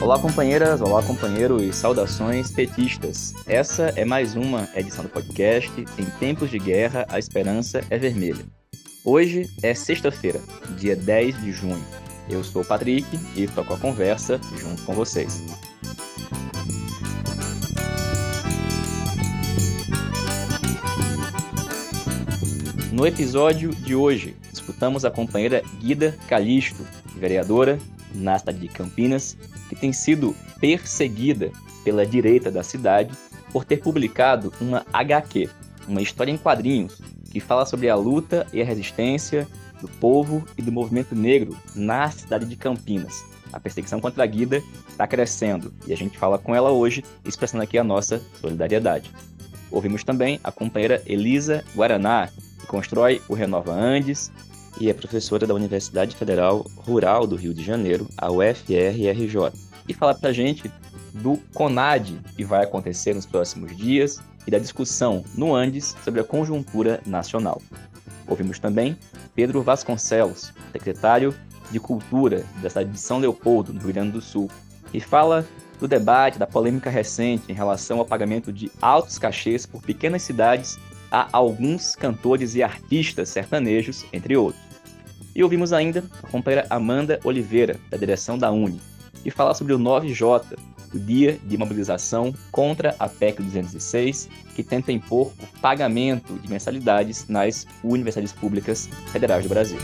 Olá, companheiras, olá, companheiros, saudações petistas. Essa é mais uma edição do podcast Em Tempos de Guerra, a Esperança é Vermelha. Hoje é sexta-feira, dia 10 de junho. Eu sou o Patrick e toco a conversa junto com vocês. No episódio de hoje, escutamos a companheira Guida Calisto, vereadora na cidade de Campinas, que tem sido perseguida pela direita da cidade por ter publicado uma HQ, uma história em quadrinhos, que fala sobre a luta e a resistência do povo e do movimento negro na cidade de Campinas. A perseguição contra a Guida está crescendo e a gente fala com ela hoje, expressando aqui a nossa solidariedade. Ouvimos também a companheira Elisa Guaraná, que constrói o Renova Andes, e é professora da Universidade Federal Rural do Rio de Janeiro, a UFRRJ, e fala pra gente do CONAD que vai acontecer nos próximos dias e da discussão no Andes sobre a conjuntura nacional. Ouvimos também Pedro Vasconcelos, secretário de Cultura da cidade de São Leopoldo, no Rio Grande do Sul, e fala do debate, da polêmica recente em relação ao pagamento de altos cachês por pequenas cidades a alguns cantores e artistas sertanejos, entre outros. E ouvimos ainda a companheira Amanda Oliveira, da direção da Uni, que fala sobre o 9J, o dia de mobilização contra a PEC 206, que tenta impor o pagamento de mensalidades nas universidades públicas federais do Brasil.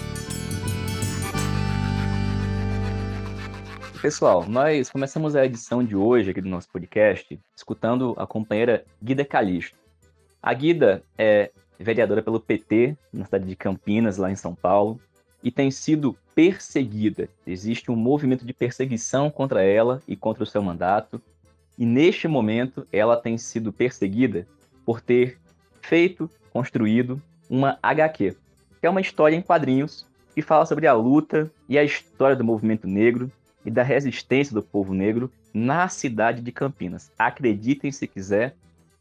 Pessoal, nós começamos a edição de hoje aqui do nosso podcast escutando a companheira Guida Calixto. A Guida é vereadora pelo PT na cidade de Campinas, lá em São Paulo, e tem sido perseguida. Existe um movimento de perseguição contra ela e contra o seu mandato. E neste momento ela tem sido perseguida por ter feito, construído uma HQ, que é uma história em quadrinhos que fala sobre a luta e a história do movimento negro e da resistência do povo negro na cidade de Campinas. Acreditem se quiser,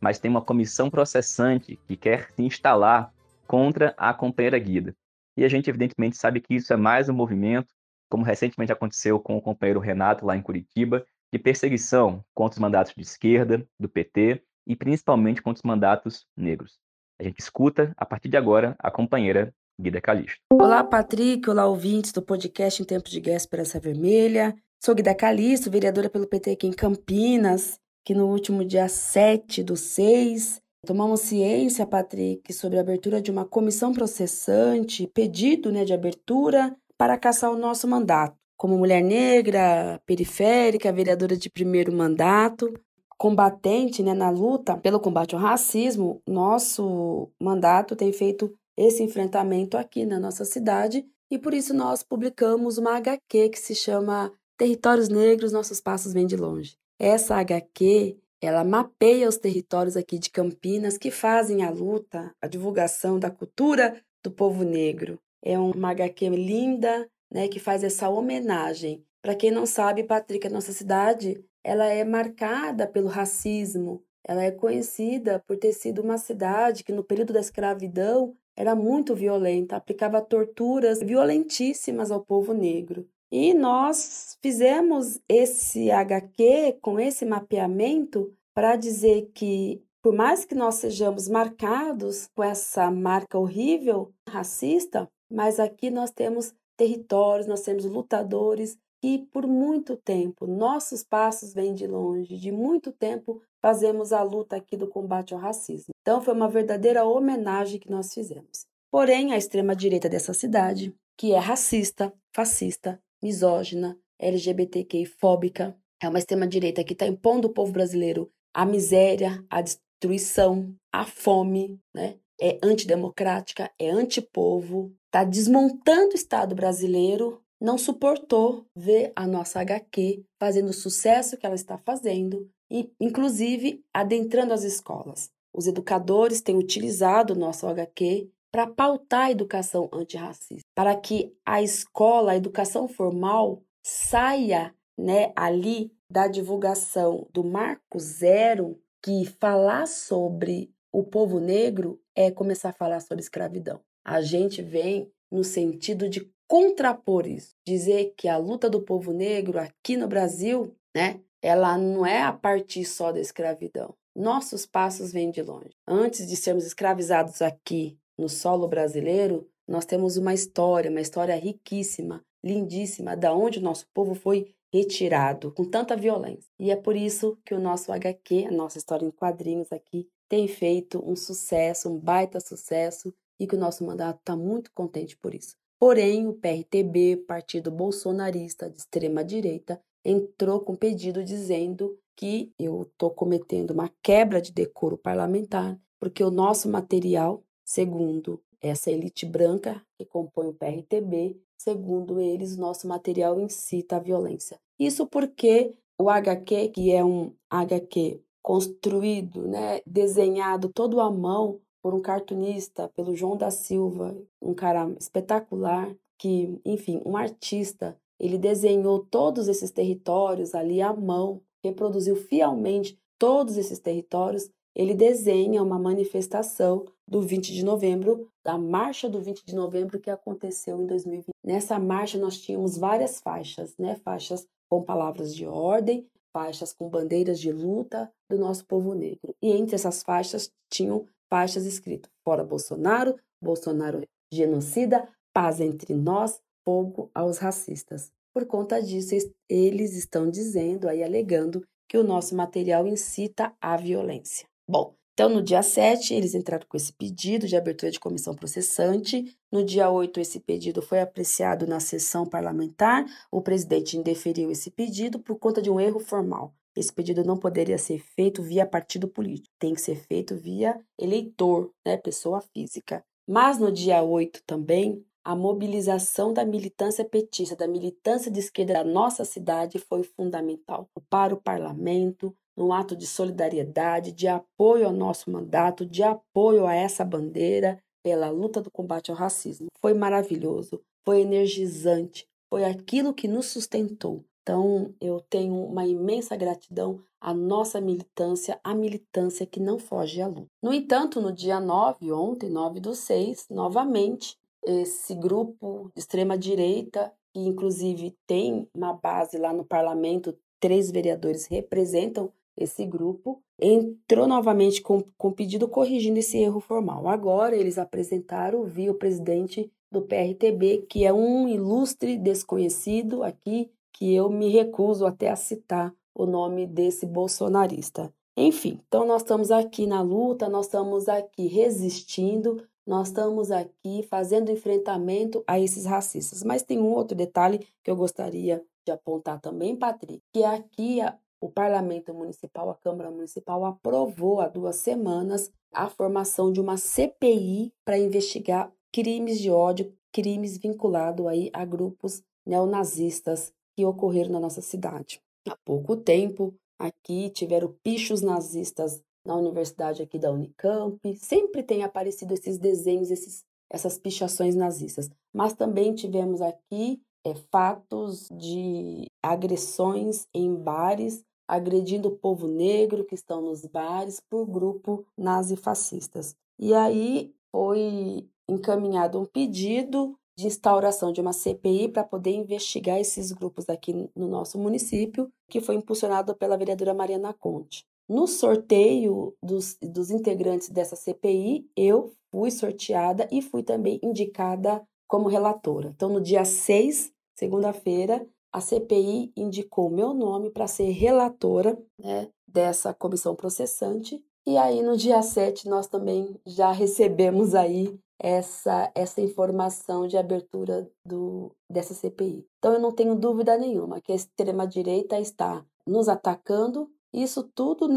mas tem uma comissão processante que quer se instalar contra a companheira Guida. E a gente, evidentemente, sabe que isso é mais um movimento, como recentemente aconteceu com o companheiro Renato lá em Curitiba, de perseguição contra os mandatos de esquerda, do PT e principalmente contra os mandatos negros. A gente escuta, a partir de agora, a companheira Guida Calixto. Olá, Patrick. Olá, ouvintes do podcast Em Tempos de Guerra Esperança Vermelha. Sou Guida Calixto, vereadora pelo PT aqui em Campinas, que no último dia 7 do 6 Tomamos ciência, Patrick, sobre a abertura de uma comissão processante, pedido né, de abertura para caçar o nosso mandato. Como mulher negra, periférica, vereadora de primeiro mandato, combatente né, na luta pelo combate ao racismo, nosso mandato tem feito esse enfrentamento aqui na nossa cidade e por isso nós publicamos uma HQ que se chama Territórios Negros, Nossos Passos Vêm de Longe. Essa HQ ela mapeia os territórios aqui de Campinas que fazem a luta, a divulgação da cultura do povo negro. É uma HQ linda, né, que faz essa homenagem. Para quem não sabe, Patrick, a nossa cidade, ela é marcada pelo racismo. Ela é conhecida por ter sido uma cidade que no período da escravidão era muito violenta, aplicava torturas violentíssimas ao povo negro. E nós fizemos esse HQ com esse mapeamento para dizer que, por mais que nós sejamos marcados com essa marca horrível, racista, mas aqui nós temos territórios, nós temos lutadores que, por muito tempo, nossos passos vêm de longe, de muito tempo fazemos a luta aqui do combate ao racismo. Então, foi uma verdadeira homenagem que nós fizemos. Porém, a extrema-direita dessa cidade, que é racista, fascista, misógina, LGBTQI-fóbica. É uma extrema-direita que está impondo o povo brasileiro a miséria, a destruição, a fome, né? É antidemocrática, é antipovo, está desmontando o Estado brasileiro, não suportou ver a nossa HQ fazendo o sucesso que ela está fazendo e, inclusive, adentrando as escolas. Os educadores têm utilizado o nosso HQ para pautar a educação antirracista, para que a escola, a educação formal, saia né, ali da divulgação do Marco Zero, que falar sobre o povo negro é começar a falar sobre escravidão. A gente vem no sentido de contrapor isso, dizer que a luta do povo negro aqui no Brasil né? Ela não é a partir só da escravidão. Nossos passos vêm de longe. Antes de sermos escravizados aqui no solo brasileiro, nós temos uma história, uma história riquíssima, lindíssima, da onde o nosso povo foi retirado com tanta violência. E é por isso que o nosso HQ, a nossa história em quadrinhos aqui, tem feito um sucesso, um baita sucesso, e que o nosso mandato está muito contente por isso. Porém, o PRTB, partido bolsonarista de extrema direita, entrou com pedido dizendo que eu estou cometendo uma quebra de decoro parlamentar, porque o nosso material, segundo essa elite branca que compõe o PRTB, segundo eles, nosso material incita a violência. Isso porque o HQ, que é um HQ construído, né, desenhado todo à mão por um cartunista, pelo João da Silva, um cara espetacular, que, enfim, um artista, ele desenhou todos esses territórios ali à mão, reproduziu fielmente todos esses territórios. Ele desenha uma manifestação do 20 de novembro, da marcha do 20 de novembro que aconteceu em 2020. Nessa marcha nós tínhamos várias faixas, né? Faixas com palavras de ordem, faixas com bandeiras de luta do nosso povo negro. E entre essas faixas tinham faixas escritas: fora Bolsonaro, Bolsonaro genocida, paz entre nós, fogo aos racistas. Por conta disso, eles estão dizendo aí alegando que o nosso material incita à violência. Bom, então, no dia 7, eles entraram com esse pedido de abertura de comissão processante. No dia 8, esse pedido foi apreciado na sessão parlamentar. O presidente indeferiu esse pedido por conta de um erro formal. Esse pedido não poderia ser feito via partido político, tem que ser feito via eleitor, né, pessoa física. Mas no dia 8 também, a mobilização da militância petista, da militância de esquerda da nossa cidade foi fundamental para o parlamento, num ato de solidariedade, de apoio ao nosso mandato, de apoio a essa bandeira pela luta do combate ao racismo. Foi maravilhoso, foi energizante, foi aquilo que nos sustentou. Então, eu tenho uma imensa gratidão à nossa militância, a militância que não foge à luta. No entanto, no dia 9, ontem, 9 do 6, novamente, esse grupo de extrema-direita, que inclusive tem uma base lá no parlamento, três vereadores representam esse grupo entrou novamente com, com pedido corrigindo esse erro formal. Agora eles apresentaram via o presidente do PRTB, que é um ilustre desconhecido aqui, que eu me recuso até a citar o nome desse bolsonarista. Enfim, então nós estamos aqui na luta, nós estamos aqui resistindo, nós estamos aqui fazendo enfrentamento a esses racistas. Mas tem um outro detalhe que eu gostaria de apontar também, Patrick, que aqui o Parlamento Municipal, a Câmara Municipal, aprovou há duas semanas a formação de uma CPI para investigar crimes de ódio, crimes vinculados aí a grupos neonazistas que ocorreram na nossa cidade. Há pouco tempo, aqui tiveram pichos nazistas na universidade aqui da Unicamp, sempre tem aparecido esses desenhos, esses, essas pichações nazistas. Mas também tivemos aqui é, fatos de agressões em bares agredindo o povo negro que estão nos bares por grupo nazifascistas. E aí foi encaminhado um pedido de instauração de uma CPI para poder investigar esses grupos aqui no nosso município, que foi impulsionado pela vereadora Mariana Conte. No sorteio dos, dos integrantes dessa CPI, eu fui sorteada e fui também indicada como relatora. Então, no dia 6, segunda-feira, a CPI indicou meu nome para ser relatora né, dessa comissão processante. E aí, no dia 7, nós também já recebemos aí essa, essa informação de abertura do, dessa CPI. Então, eu não tenho dúvida nenhuma que a extrema-direita está nos atacando, isso tudo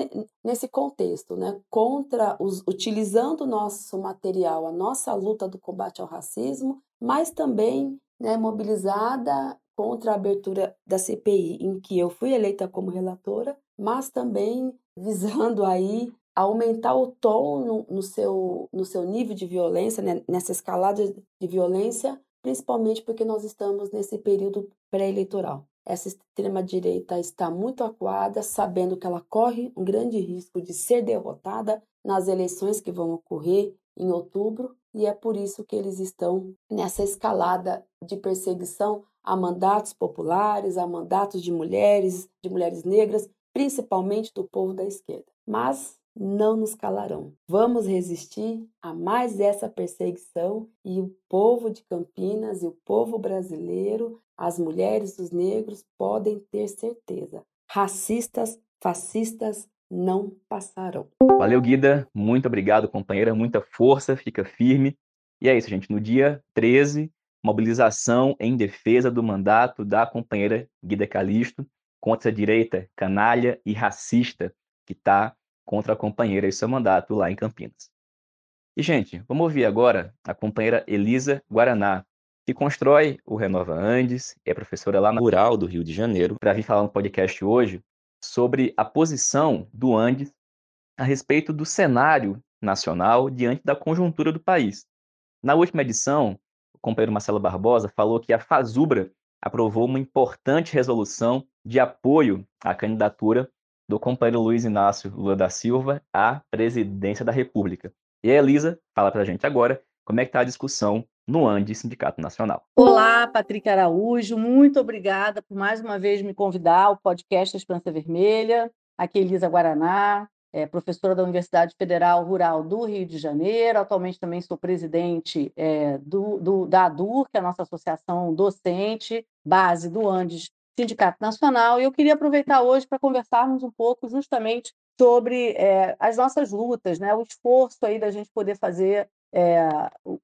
nesse contexto, né? Contra os, utilizando o nosso material, a nossa luta do combate ao racismo, mas também né, mobilizada contra a abertura da CPI, em que eu fui eleita como relatora, mas também visando aí aumentar o tom no, no seu, no seu nível de violência, né? nessa escalada de violência, principalmente porque nós estamos nesse período pré-eleitoral. Essa extrema-direita está muito acuada, sabendo que ela corre um grande risco de ser derrotada nas eleições que vão ocorrer em outubro, e é por isso que eles estão nessa escalada de perseguição a mandatos populares, a mandatos de mulheres, de mulheres negras, principalmente do povo da esquerda. Mas não nos calarão. Vamos resistir a mais essa perseguição e o povo de Campinas e o povo brasileiro, as mulheres, os negros podem ter certeza. Racistas, fascistas não passarão. Valeu, Guida. Muito obrigado, companheira. Muita força, fica firme. E é isso, gente. No dia 13, mobilização em defesa do mandato da companheira Guida Calisto contra a direita canalha e racista que está contra a companheira e seu mandato lá em Campinas. E, gente, vamos ouvir agora a companheira Elisa Guaraná, que constrói o Renova Andes, é professora lá na Rural do Rio de Janeiro, para vir falar no podcast hoje sobre a posição do Andes a respeito do cenário nacional diante da conjuntura do país. Na última edição, o companheiro Marcelo Barbosa falou que a Fazubra aprovou uma importante resolução de apoio à candidatura do companheiro Luiz Inácio Lula da Silva à presidência da República. E a Elisa fala para a gente agora como é que está a discussão no ANDE Sindicato Nacional. Olá, Patrick Araújo, muito obrigada por mais uma vez me convidar ao podcast Esperança Vermelha. Aqui é Elisa Guaraná, é professora da Universidade Federal Rural do Rio de Janeiro. Atualmente também sou presidente é, do, do, da ADUR, que é a nossa associação docente, base do Andes Sindicato Nacional. E eu queria aproveitar hoje para conversarmos um pouco justamente sobre é, as nossas lutas, né? o esforço aí da gente poder fazer é,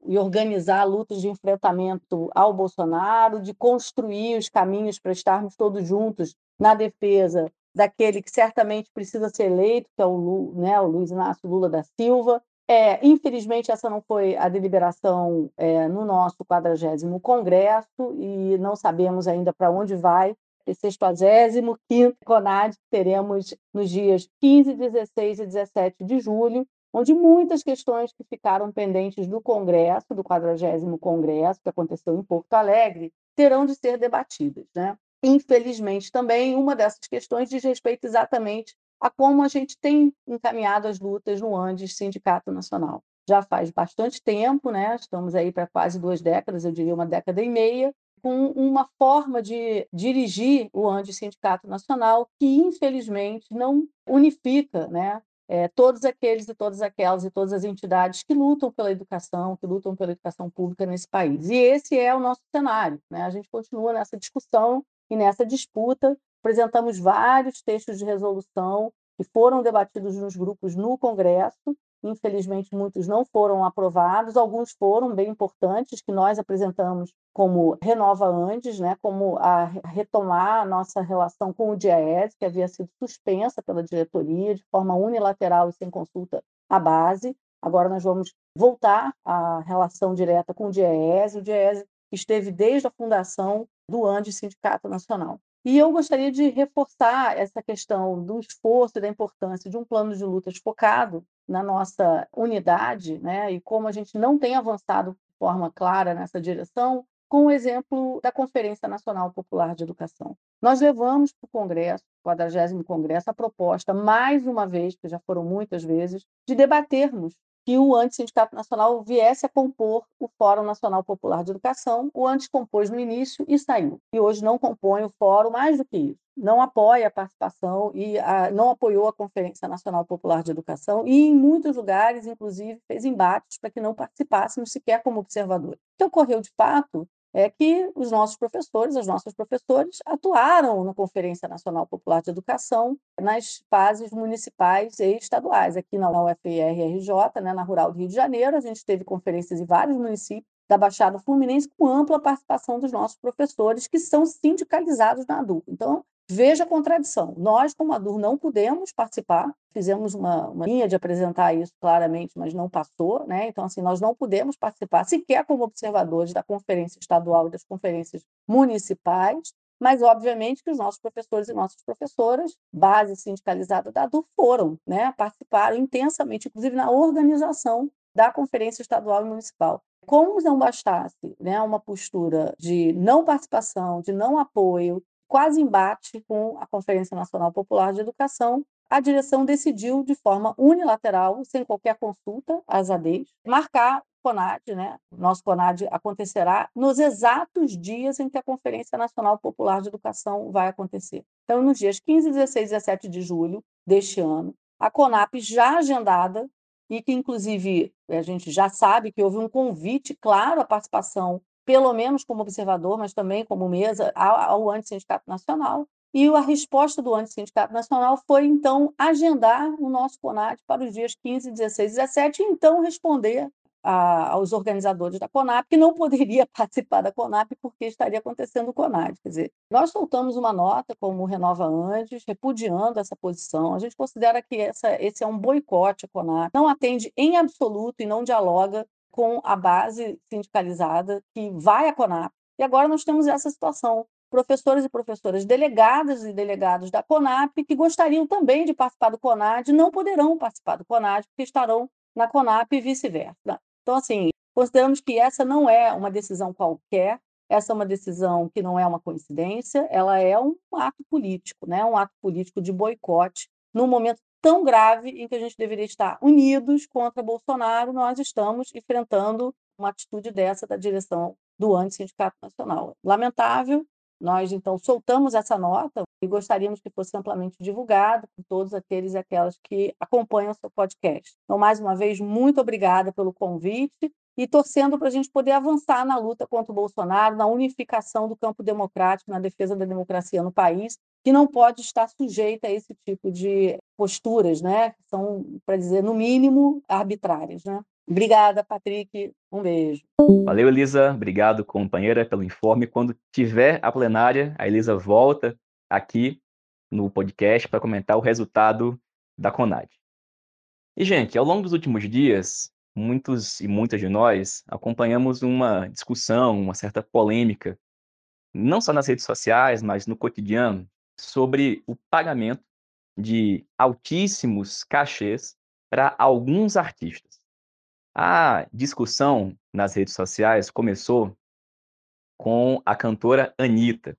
e organizar lutas de enfrentamento ao Bolsonaro, de construir os caminhos para estarmos todos juntos na defesa daquele que certamente precisa ser eleito, que é o, Lu, né, o Luiz Inácio Lula da Silva. É, infelizmente, essa não foi a deliberação é, no nosso 40 Congresso e não sabemos ainda para onde vai esse 65º CONAD teremos nos dias 15, 16 e 17 de julho, onde muitas questões que ficaram pendentes do Congresso, do 40 Congresso, que aconteceu em Porto Alegre, terão de ser debatidas. Né? Infelizmente, também, uma dessas questões diz respeito exatamente a como a gente tem encaminhado as lutas no Andes Sindicato Nacional. Já faz bastante tempo, né? estamos aí para quase duas décadas, eu diria uma década e meia, com uma forma de dirigir o Andes Sindicato Nacional que, infelizmente, não unifica né? É, todos aqueles e todas aquelas e todas as entidades que lutam pela educação, que lutam pela educação pública nesse país. E esse é o nosso cenário. Né? A gente continua nessa discussão e nessa disputa apresentamos vários textos de resolução que foram debatidos nos grupos no Congresso. Infelizmente, muitos não foram aprovados, alguns foram bem importantes, que nós apresentamos como Renova Andes, né, como a retomar a nossa relação com o DIAES, que havia sido suspensa pela diretoria de forma unilateral e sem consulta à base. Agora nós vamos voltar à relação direta com o DIAES. O DIAES esteve desde a fundação do ANDE Sindicato Nacional. E eu gostaria de reforçar essa questão do esforço e da importância de um plano de lutas focado na nossa unidade, né, e como a gente não tem avançado de forma clara nessa direção, com o exemplo da Conferência Nacional Popular de Educação. Nós levamos para o Congresso, o 40 Congresso, a proposta, mais uma vez, que já foram muitas vezes, de debatermos que o Antissindicato Nacional viesse a compor o Fórum Nacional Popular de Educação. O antes compôs no início e saiu. E hoje não compõe o fórum, mais do que isso. Não apoia a participação e a, não apoiou a Conferência Nacional Popular de Educação e, em muitos lugares, inclusive, fez embates para que não participássemos sequer como observadores. O que ocorreu de fato é que os nossos professores, os nossos professores, atuaram na Conferência Nacional Popular de Educação nas fases municipais e estaduais. Aqui na UFRRJ, né, na Rural do Rio de Janeiro, a gente teve conferências em vários municípios da Baixada Fluminense com ampla participação dos nossos professores, que são sindicalizados na ADU. Então, Veja a contradição. Nós, como ADUR, não pudemos participar, fizemos uma, uma, linha de apresentar isso claramente, mas não passou, né? Então, assim, nós não pudemos participar sequer como observadores da conferência estadual e das conferências municipais, mas, obviamente, que os nossos professores e nossas professoras, base sindicalizada da ADUR, foram, né? Participaram intensamente, inclusive na organização da conferência estadual e municipal. Como não bastasse né, uma postura de não participação, de não apoio, quase embate com a Conferência Nacional Popular de Educação, a direção decidiu, de forma unilateral, sem qualquer consulta às ADEs, marcar CONAD, né? Nosso CONAD acontecerá nos exatos dias em que a Conferência Nacional Popular de Educação vai acontecer. Então, nos dias 15, 16 e 17 de julho deste ano, a CONAP já agendada e que, inclusive, a gente já sabe que houve um convite claro à participação, pelo menos como observador, mas também como mesa, ao Antissindicato Nacional. E a resposta do Antissindicato Nacional foi, então, agendar o nosso CONAD para os dias 15, 16 e 17 e, então, responder a, aos organizadores da CONAP, que não poderia participar da CONAP porque estaria acontecendo o CONAD. Quer dizer, nós soltamos uma nota como Renova Andes, repudiando essa posição. A gente considera que essa, esse é um boicote à CONAP, não atende em absoluto e não dialoga com a base sindicalizada que vai à CONAP. E agora nós temos essa situação. Professores e professoras delegadas e delegados da CONAP que gostariam também de participar do CONAD não poderão participar do CONAD porque estarão na CONAP e vice-versa. Então, assim, consideramos que essa não é uma decisão qualquer, essa é uma decisão que não é uma coincidência, ela é um ato político, né? um ato político de boicote, num momento tão grave em que a gente deveria estar unidos contra Bolsonaro, nós estamos enfrentando uma atitude dessa da direção do Antissindicato Nacional. Lamentável, nós então soltamos essa nota e gostaríamos que fosse amplamente divulgado por todos aqueles e aquelas que acompanham o seu podcast. Então, mais uma vez, muito obrigada pelo convite e torcendo para a gente poder avançar na luta contra o Bolsonaro, na unificação do campo democrático, na defesa da democracia no país, que não pode estar sujeita a esse tipo de posturas, né? Que são, para dizer, no mínimo, arbitrárias, né? Obrigada, Patrick. Um beijo. Valeu, Elisa. Obrigado, companheira, pelo informe. Quando tiver a plenária, a Elisa volta aqui no podcast para comentar o resultado da CONAD. E, gente, ao longo dos últimos dias, muitos e muitas de nós acompanhamos uma discussão, uma certa polêmica, não só nas redes sociais, mas no cotidiano, sobre o pagamento de altíssimos cachês para alguns artistas. A discussão nas redes sociais começou com a cantora Anitta.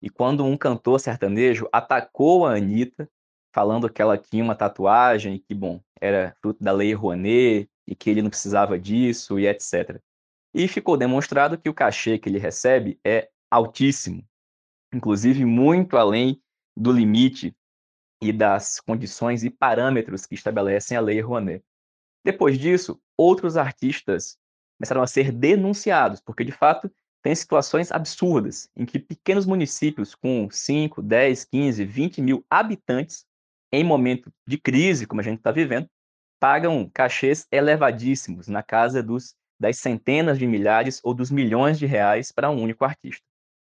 E quando um cantor sertanejo atacou a Anitta, falando que ela tinha uma tatuagem, que, bom, era fruto da lei Rouanet, e que ele não precisava disso, e etc. E ficou demonstrado que o cachê que ele recebe é altíssimo, inclusive muito além do limite e das condições e parâmetros que estabelecem a lei Rouanet. Depois disso, outros artistas começaram a ser denunciados, porque de fato tem situações absurdas em que pequenos municípios com 5, 10, 15, 20 mil habitantes, em momento de crise, como a gente está vivendo, pagam cachês elevadíssimos, na casa dos, das centenas de milhares ou dos milhões de reais para um único artista.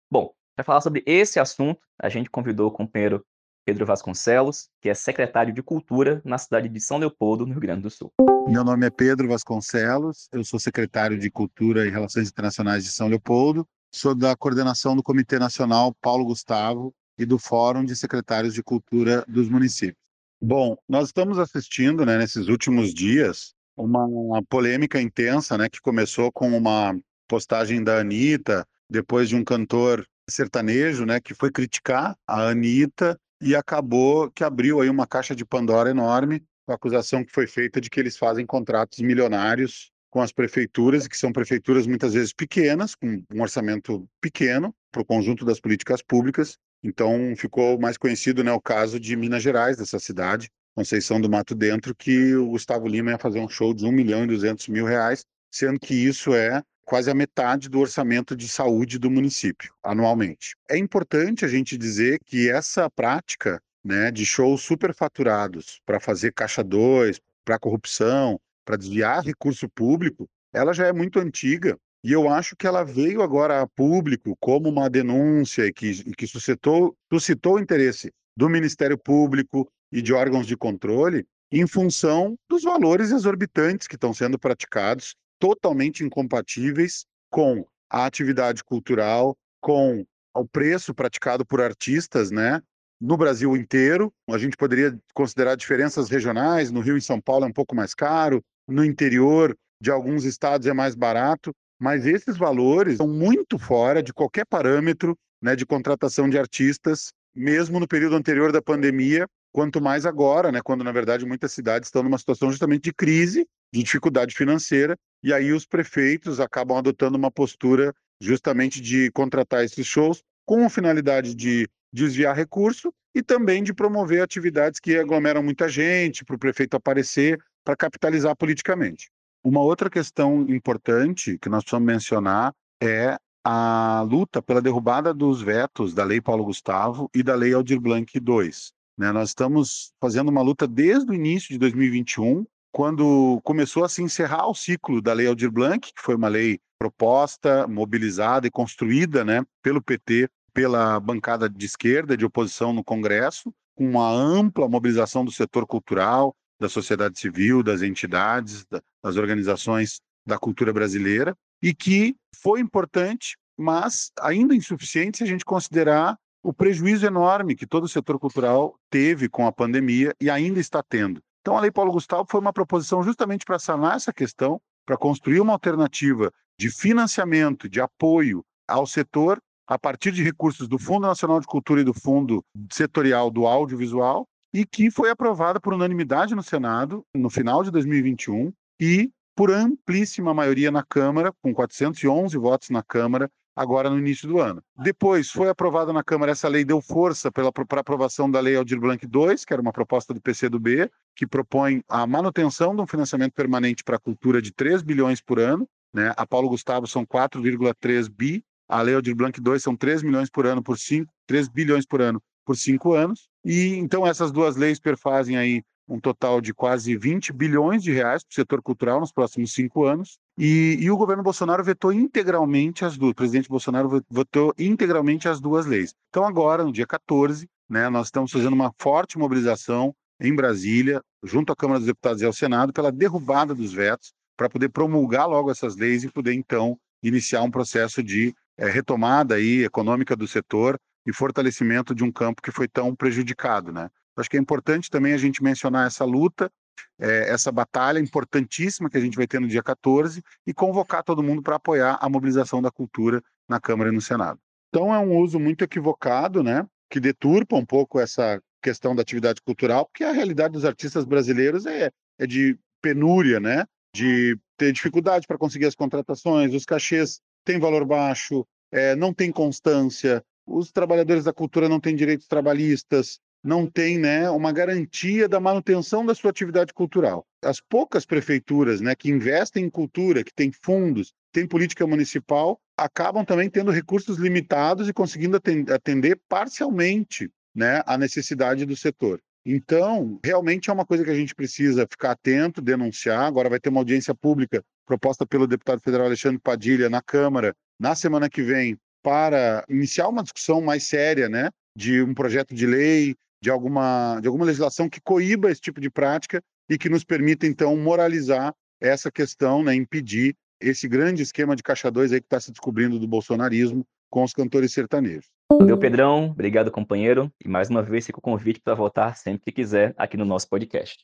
Bom, para falar sobre esse assunto, a gente convidou o companheiro Pedro Vasconcelos, que é secretário de Cultura na cidade de São Leopoldo, no Rio Grande do Sul. Meu nome é Pedro Vasconcelos, eu sou secretário de Cultura e Relações Internacionais de São Leopoldo, sou da coordenação do Comitê Nacional Paulo Gustavo e do Fórum de Secretários de Cultura dos Municípios. Bom, nós estamos assistindo, né, nesses últimos dias, uma polêmica intensa, né, que começou com uma postagem da Anitta, depois de um cantor sertanejo, né, que foi criticar a Anitta e acabou que abriu aí uma caixa de Pandora enorme, com a acusação que foi feita de que eles fazem contratos milionários com as prefeituras, que são prefeituras muitas vezes pequenas, com um orçamento pequeno para o conjunto das políticas públicas. Então ficou mais conhecido né, o caso de Minas Gerais, dessa cidade, Conceição do Mato Dentro, que o Gustavo Lima ia fazer um show de 1 milhão e 200 mil reais, sendo que isso é quase a metade do orçamento de saúde do município anualmente. É importante a gente dizer que essa prática né, de shows superfaturados para fazer caixa 2, para corrupção, para desviar recurso público, ela já é muito antiga e eu acho que ela veio agora a público como uma denúncia e que, e que suscitou, suscitou interesse do Ministério Público e de órgãos de controle em função dos valores exorbitantes que estão sendo praticados totalmente incompatíveis com a atividade cultural, com o preço praticado por artistas, né? No Brasil inteiro, a gente poderia considerar diferenças regionais. No Rio e São Paulo é um pouco mais caro, no interior de alguns estados é mais barato, mas esses valores são muito fora de qualquer parâmetro né, de contratação de artistas, mesmo no período anterior da pandemia, quanto mais agora, né, quando na verdade muitas cidades estão numa situação justamente de crise de dificuldade financeira, e aí os prefeitos acabam adotando uma postura justamente de contratar esses shows com finalidade de desviar recurso e também de promover atividades que aglomeram muita gente, para o prefeito aparecer, para capitalizar politicamente. Uma outra questão importante que nós precisamos mencionar é a luta pela derrubada dos vetos da Lei Paulo Gustavo e da Lei Aldir Blanc II. Né? Nós estamos fazendo uma luta desde o início de 2021, quando começou a se encerrar o ciclo da Lei Aldir Blanc, que foi uma lei proposta, mobilizada e construída né, pelo PT, pela bancada de esquerda de oposição no Congresso, com uma ampla mobilização do setor cultural, da sociedade civil, das entidades, das organizações da cultura brasileira, e que foi importante, mas ainda insuficiente se a gente considerar o prejuízo enorme que todo o setor cultural teve com a pandemia e ainda está tendo. Então, a Lei Paulo Gustavo foi uma proposição justamente para sanar essa questão, para construir uma alternativa de financiamento, de apoio ao setor a partir de recursos do Fundo Nacional de Cultura e do Fundo Setorial do Audiovisual, e que foi aprovada por unanimidade no Senado no final de 2021 e por amplíssima maioria na Câmara, com 411 votos na Câmara, agora no início do ano. Depois foi aprovada na Câmara essa lei, deu força para aprovação da Lei Aldir Blanc II, que era uma proposta do PCdoB, que propõe a manutenção de um financiamento permanente para a cultura de 3 bilhões por ano. Né? A Paulo Gustavo são 4,3 bi, a Lei Aldir Blanc II são 3 milhões por ano por 5, 3 bilhões por ano por cinco anos. E então essas duas leis perfazem aí um total de quase 20 bilhões de reais para o setor cultural nos próximos cinco anos. E, e, o governo Bolsonaro vetou integralmente as duas, o presidente Bolsonaro votou integralmente as duas leis. Então, agora, no dia 14, né, nós estamos fazendo uma forte mobilização em Brasília, junto à Câmara dos Deputados e ao Senado, pela derrubada dos vetos, para poder promulgar logo essas leis e poder, então, iniciar um processo de é, retomada aí, econômica do setor e fortalecimento de um campo que foi tão prejudicado. Né? Acho que é importante também a gente mencionar essa luta, é, essa batalha importantíssima que a gente vai ter no dia 14 e convocar todo mundo para apoiar a mobilização da cultura na Câmara e no Senado. Então é um uso muito equivocado, né, que deturpa um pouco essa questão da atividade cultural, porque a realidade dos artistas brasileiros é, é de penúria, né, de ter dificuldade para conseguir as contratações, os cachês têm valor baixo, é, não tem constância, os trabalhadores da cultura não têm direitos trabalhistas, não têm né, uma garantia da manutenção da sua atividade cultural. As poucas prefeituras né, que investem em cultura, que têm fundos, têm política municipal, acabam também tendo recursos limitados e conseguindo atender parcialmente né, a necessidade do setor. Então, realmente é uma coisa que a gente precisa ficar atento, denunciar. Agora vai ter uma audiência pública proposta pelo deputado federal Alexandre Padilha na Câmara na semana que vem para iniciar uma discussão mais séria, né, de um projeto de lei, de alguma, de alguma legislação que coíba esse tipo de prática e que nos permita, então, moralizar essa questão, né, impedir esse grande esquema de caixa 2 aí que está se descobrindo do bolsonarismo com os cantores sertanejos. Valeu, Pedrão. Obrigado, companheiro. E mais uma vez fica o convite para voltar sempre que quiser aqui no nosso podcast.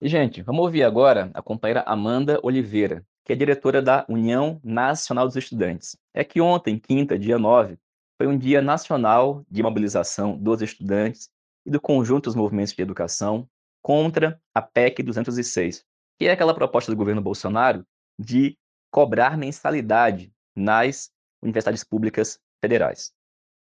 E, gente, vamos ouvir agora a companheira Amanda Oliveira, que é diretora da União Nacional dos Estudantes. É que ontem, quinta, dia 9, foi um dia nacional de mobilização dos estudantes e do conjunto dos movimentos de educação contra a PEC 206, que é aquela proposta do governo Bolsonaro de cobrar mensalidade nas universidades públicas federais.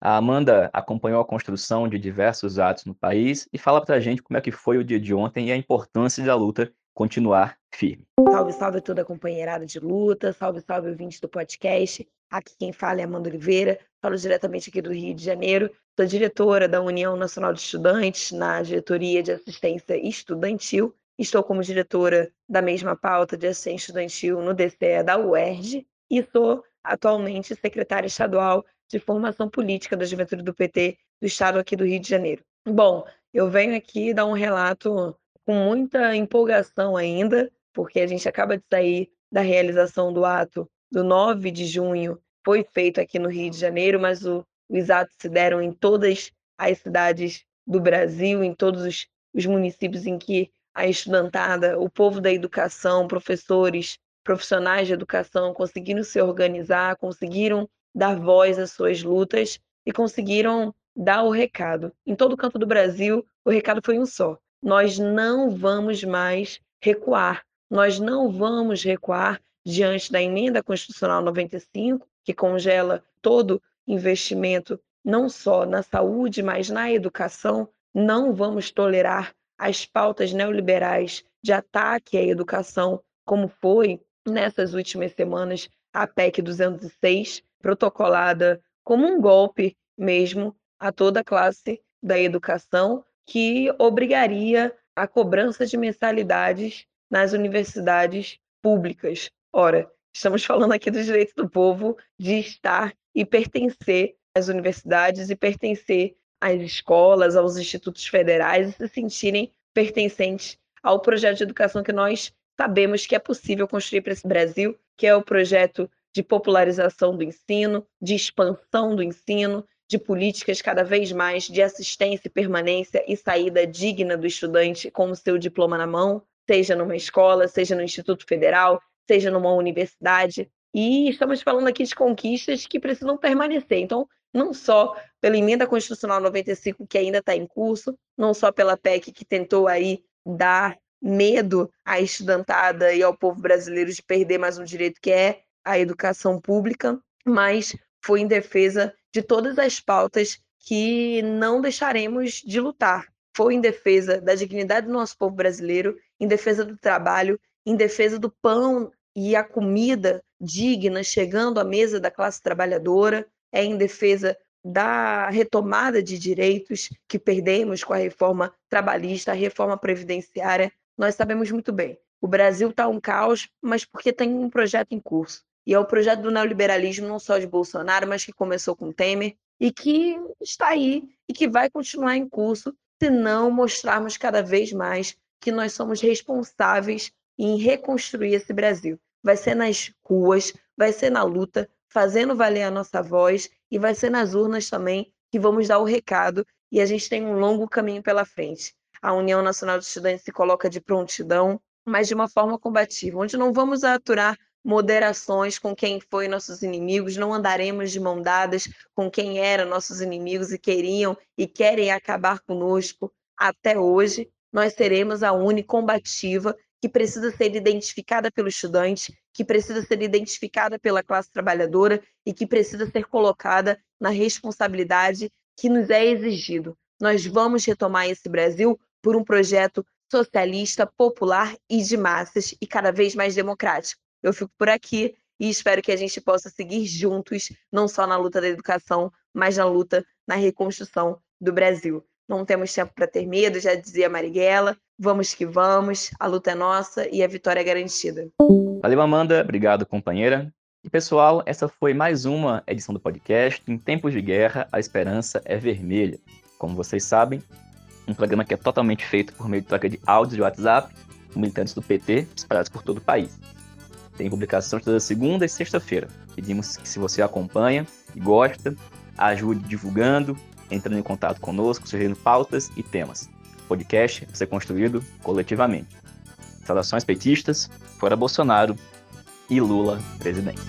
A Amanda acompanhou a construção de diversos atos no país e fala para a gente como é que foi o dia de ontem e a importância da luta continuar firme. Salve, salve toda a companheirada de luta, salve, salve ouvintes do podcast. Aqui quem fala é Amanda Oliveira, falo diretamente aqui do Rio de Janeiro. Sou diretora da União Nacional de Estudantes na diretoria de assistência estudantil. Estou como diretora da mesma pauta de assistência estudantil no DCE da UERJ e sou atualmente secretária estadual de formação política da juventude do PT do estado aqui do Rio de Janeiro. Bom, eu venho aqui dar um relato com muita empolgação ainda, porque a gente acaba de sair da realização do ato do 9 de junho, foi feito aqui no Rio de Janeiro, mas o, os atos se deram em todas as cidades do Brasil, em todos os, os municípios em que a estudantada, o povo da educação, professores, profissionais de educação conseguiram se organizar, conseguiram dar voz às suas lutas e conseguiram dar o recado. Em todo canto do Brasil, o recado foi um só: nós não vamos mais recuar, nós não vamos recuar diante da emenda constitucional 95, que congela todo investimento não só na saúde, mas na educação. Não vamos tolerar as pautas neoliberais de ataque à educação, como foi nessas últimas semanas a PEC 206, protocolada como um golpe mesmo a toda a classe da educação, que obrigaria a cobrança de mensalidades nas universidades públicas. Ora, estamos falando aqui do direito do povo de estar e pertencer às universidades e pertencer às escolas, aos institutos federais e se sentirem pertencentes ao projeto de educação que nós sabemos que é possível construir para esse Brasil, que é o projeto de popularização do ensino, de expansão do ensino, de políticas cada vez mais de assistência, permanência e saída digna do estudante com o seu diploma na mão, seja numa escola, seja no Instituto Federal, seja numa universidade. E estamos falando aqui de conquistas que precisam permanecer. Então, não só pela emenda constitucional 95 que ainda está em curso, não só pela PEC que tentou aí dar medo à estudantada e ao povo brasileiro de perder mais um direito que é a educação pública, mas foi em defesa de todas as pautas que não deixaremos de lutar. Foi em defesa da dignidade do nosso povo brasileiro, em defesa do trabalho, em defesa do pão e a comida digna chegando à mesa da classe trabalhadora, é em defesa da retomada de direitos que perdemos com a reforma trabalhista, a reforma previdenciária. Nós sabemos muito bem. O Brasil está um caos, mas porque tem um projeto em curso. E é o projeto do neoliberalismo, não só de Bolsonaro, mas que começou com Temer e que está aí e que vai continuar em curso se não mostrarmos cada vez mais que nós somos responsáveis em reconstruir esse Brasil. Vai ser nas ruas, vai ser na luta, fazendo valer a nossa voz e vai ser nas urnas também que vamos dar o recado e a gente tem um longo caminho pela frente. A União Nacional de Estudantes se coloca de prontidão, mas de uma forma combativa, onde não vamos aturar moderações com quem foi nossos inimigos, não andaremos de mão dadas com quem eram nossos inimigos e queriam e querem acabar conosco até hoje. Nós seremos a única combativa que precisa ser identificada pelo estudante, que precisa ser identificada pela classe trabalhadora e que precisa ser colocada na responsabilidade que nos é exigido. Nós vamos retomar esse Brasil por um projeto socialista, popular e de massas e cada vez mais democrático. Eu fico por aqui e espero que a gente possa seguir juntos, não só na luta da educação, mas na luta na reconstrução do Brasil. Não temos tempo para ter medo, já dizia Marighella. Vamos que vamos, a luta é nossa e a vitória é garantida. Valeu, Amanda. Obrigado, companheira. E pessoal, essa foi mais uma edição do podcast. Em tempos de guerra, a esperança é vermelha. Como vocês sabem, um programa que é totalmente feito por meio de troca de áudios de WhatsApp com militantes do PT espalhados por todo o país. Tem publicação toda segunda e sexta-feira. Pedimos que se você acompanha e gosta, ajude divulgando, entrando em contato conosco, sugerindo pautas e temas. O podcast vai ser construído coletivamente. Saudações petistas, fora Bolsonaro e Lula presidente.